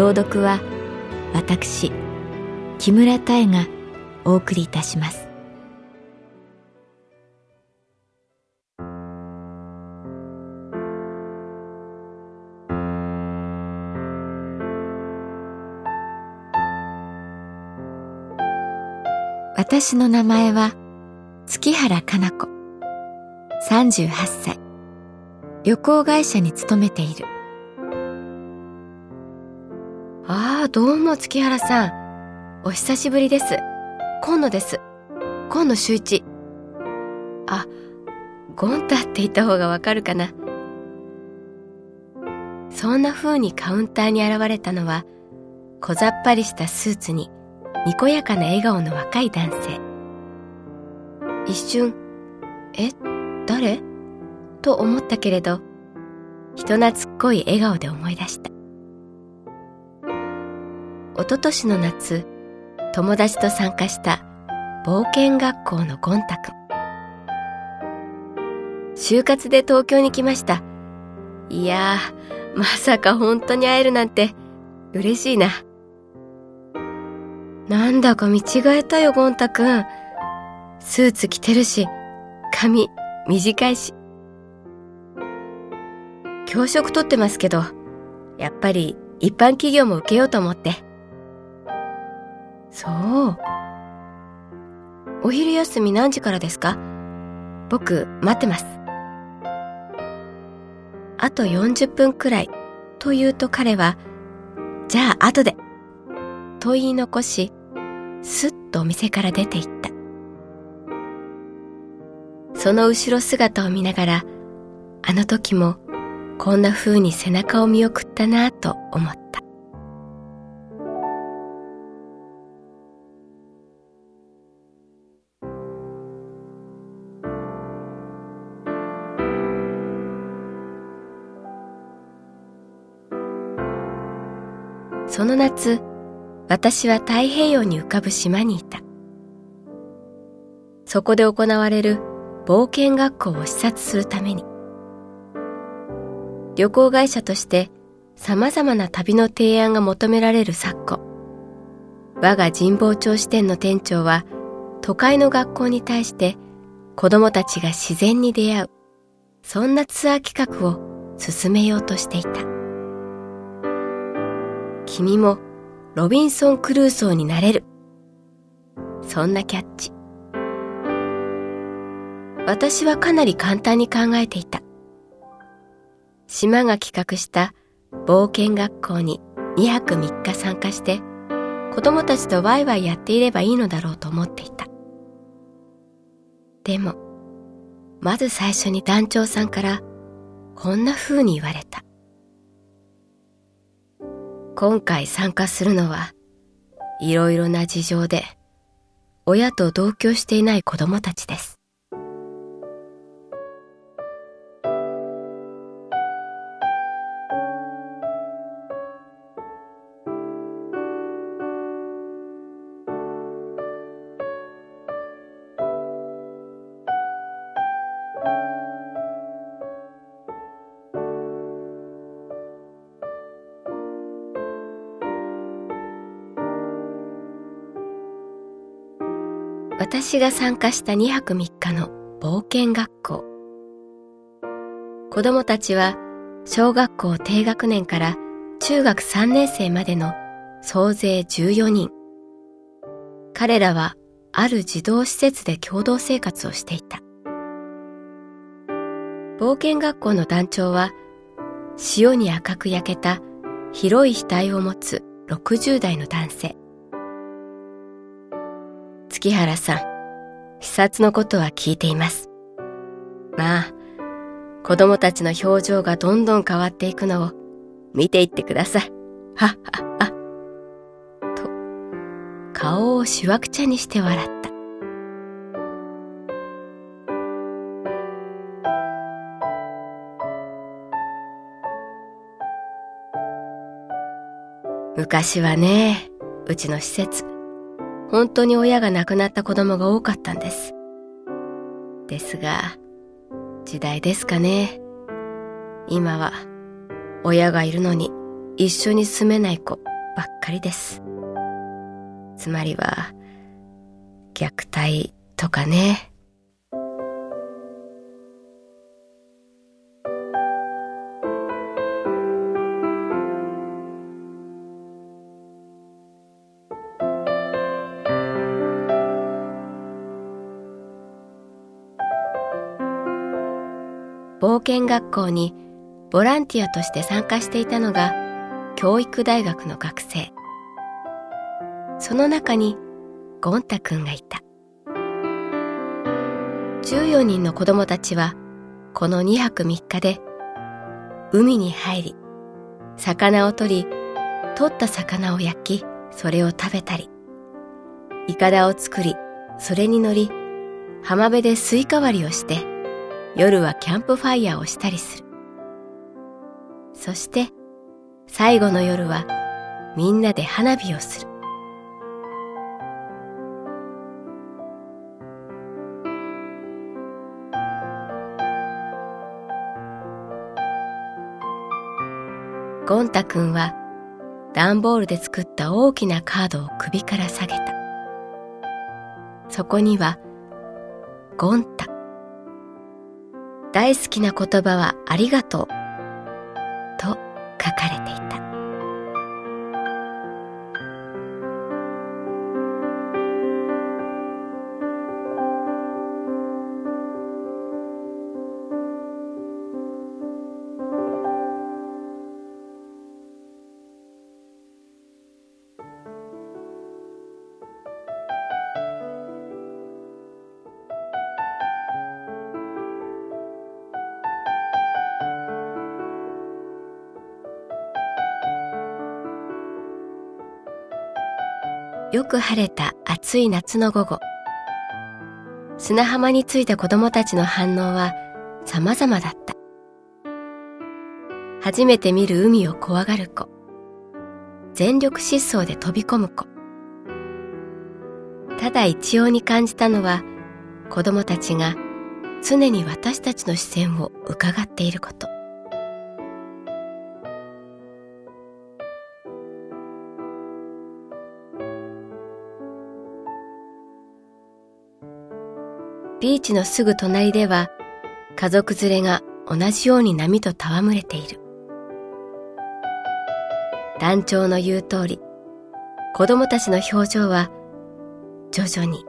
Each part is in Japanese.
朗読は私木村多江がお送りいたします。私の名前は月原かな子。38歳。旅行会社に勤めている。ああどうも月原さん。お久しぶりです。今野です。今野修一。あゴンタって言った方がわかるかな。そんな風にカウンターに現れたのは小ざっぱりしたスーツににこやかな笑顔の若い男性。一瞬え誰？と思ったけれど人懐っこい笑顔で思い出した。一昨年の夏友達と参加した冒険学校のゴン太くん就活で東京に来ましたいやーまさか本当に会えるなんて嬉しいななんだか見違えたよ、ゴン太くん。スーツ着てるし、髪短いし。教職取ってますけど、やっぱり一般企業も受けようと思って。そう。お昼休み何時からですか？僕、待ってます。あと40分くらい、と言うと彼は、じゃあ後で、と言い残し、すっとお店から出て行った。その後ろ姿を見ながら、あの時もこんな風に背中を見送ったなぁと思った。その夏、私は太平洋に浮かぶ島にいた。そこで行われる冒険学校を視察するために、旅行会社として様々な旅の提案が求められる昨今、我が神保町支店の店長は都会の学校に対して子供たちが自然に出会う、そんなツアー企画を進めようとしていた。君もロビンソン・クルーソーになれる。そんなキャッチ。私はかなり簡単に考えていた。島が企画した冒険学校に2泊3日参加して子供たちとワイワイやっていればいいのだろうと思っていた。でも、まず最初に団長さんからこんな風に言われた。今回参加するのは、いろいろな事情で、親と同居していない子供たちです。私が参加した2泊3日の冒険学校。子供たちは小学校低学年から中学3年生までの総勢14人。彼らはある児童施設で共同生活をしていた。冒険学校の団長は塩に赤く焼けた広い額を持つ60代の男性。月原さん、視察のことは聞いています。まあ、子供たちの表情がどんどん変わっていくのを見ていってください。はっはっは。と、顔をしわくちゃにして笑った。昔はね、うちの施設、本当に親が亡くなった子供が多かったんです。ですが、時代ですかね。今は、親がいるのに一緒に住めない子ばっかりです。つまりは、虐待とかね。冒険学校にボランティアとして参加していたのが教育大学の学生。その中にゴンタくんがいた。14人の子供たちはこの2泊3日で海に入り、魚を取り、取った魚を焼き、それを食べたり、イカダを作り、それに乗り、浜辺でスイカ割りをして、夜はキャンプファイヤーをしたりする。そして最後の夜はみんなで花火をする。ゴンタ君は段ボールで作った大きなカードを首から下げた。そこには、ゴンタ、大好きな言葉はありがとう。よく晴れた暑い夏の午後。砂浜に着いた子供たちの反応は様々だった。初めて見る海を怖がる子。全力疾走で飛び込む子。ただ一様に感じたのは子供たちが常に私たちの視線を伺っていること。ビーチのすぐ隣では家族連れが同じように波と戯れている。団長の言う通り、子供たちの表情は徐々に、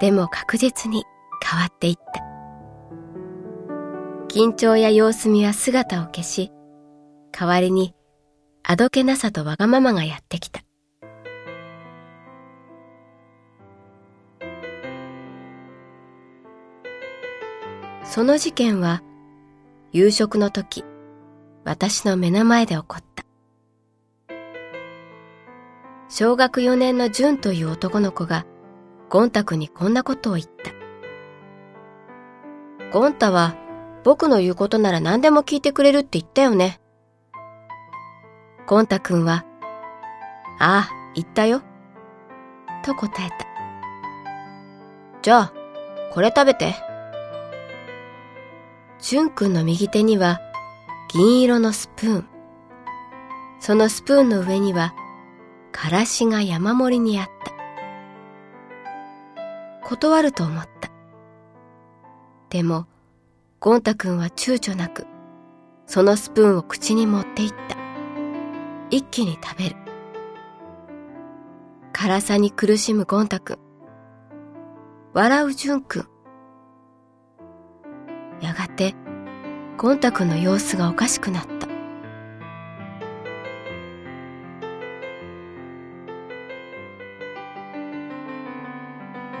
でも確実に変わっていった。緊張や様子見は姿を消し、代わりにあどけなさとわがままがやってきた。その事件は夕食の時、私の目の前で起こった。小学4年のジュンという男の子がゴンタ君にこんなことを言った。ゴンタは僕の言うことなら何でも聞いてくれるって言ったよね。ゴンタ君は、ああ、言ったよ。と答えた。じゃあ、これ食べて。しゅんくんの右手には銀色のスプーン。そのスプーンの上には、からしが山盛りにあった。断ると思った。でも、ゴンタくんは躊躇なく、そのスプーンを口に持っていった。一気に食べる。辛さに苦しむゴン太くん。笑うジュンくん。やがて、ゴン太くんの様子がおかしくなった。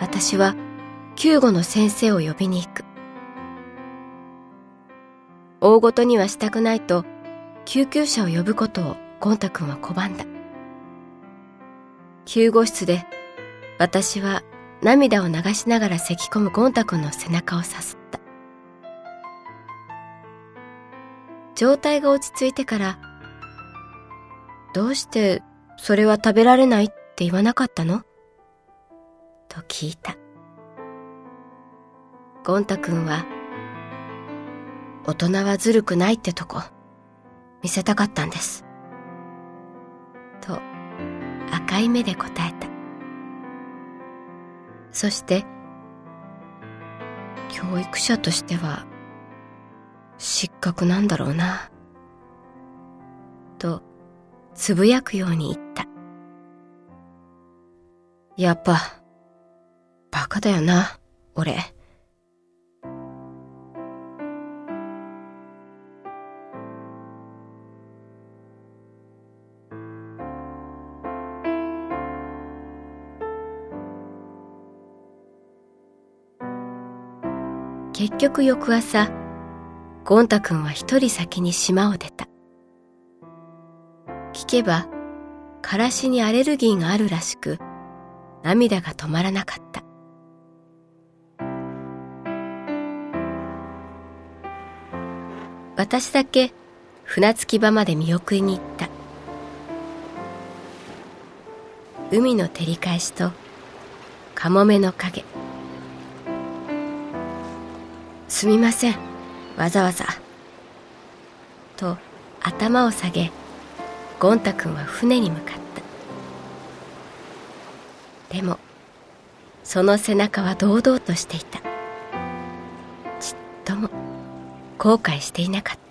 私は救護の先生を呼びに行く。大ごとにはしたくないと救急車を呼ぶことをゴン太くんは拒んだ。救護室で私は涙を流しながら咳き込むゴン太くんの背中をさす状態が落ち着いてから、どうしてそれは食べられないって言わなかったの？と聞いた。ゴン太くんは、大人はずるくないってとこ、見せたかったんです。と、赤い目で答えた。そして、教育者としては、失格なんだろうな。と、つぶやくように言った。やっぱ、バカだよな、俺。結局翌朝、ゴン太くんは一人先に島を出た。聞けば、からしにアレルギーがあるらしく、涙が止まらなかった。私だけ船着き場まで見送りに行った。海の照り返しと、カモメの影。すみません、わざわざ。と頭を下げ、ゴン太くんは船に向かった。でも、その背中は堂々としていた。ちっとも後悔していなかった。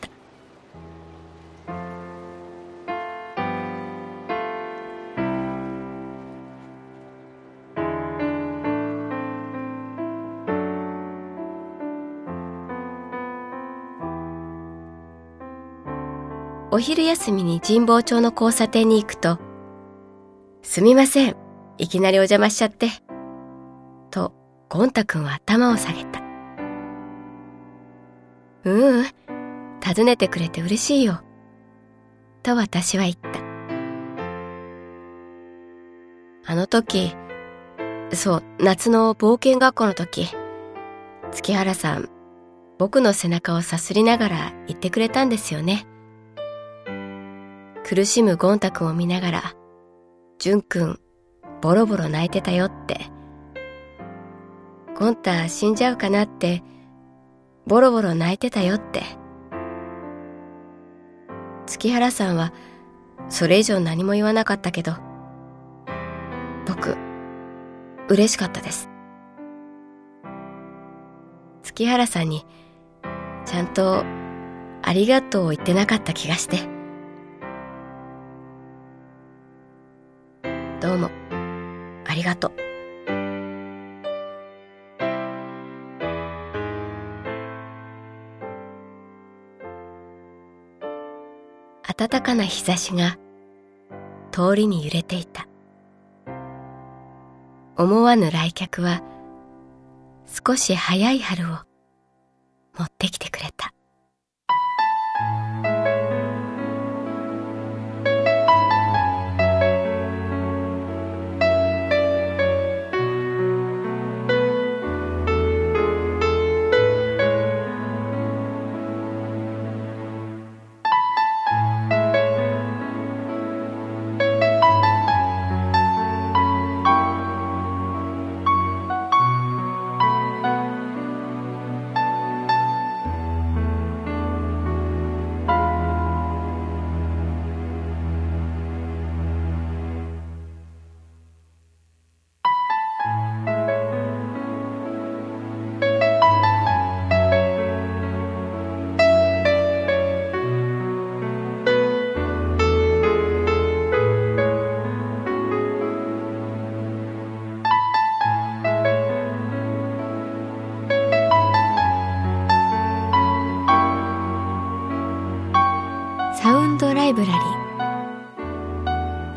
お昼休みに神保町の交差点に行くと、すみません、いきなりお邪魔しちゃって。と、ゴン太くんは頭を下げた。ううん、尋ねてくれて嬉しいよ。と私は言った。あの時、そう、夏の冒険学校の時、月原さん、僕の背中をさすりながら言ってくれたんですよね。苦しむゴン太くんを見ながら、ジュンくん、ボロボロ泣いてたよって。ゴン太死んじゃうかなって、ボロボロ泣いてたよって。月原さんは、それ以上何も言わなかったけど、僕、嬉しかったです。月原さんに、ちゃんと、ありがとうを言ってなかった気がして。どうも、ありがとう。暖かな日差しが通りに揺れていた。思わぬ来客は少し早い春を持ってきてくれた。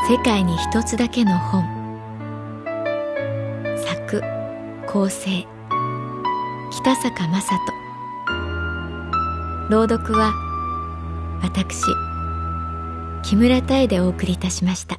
世界に一つだけの本作構成北坂雅人朗読は私木村多江でお送りいたしました。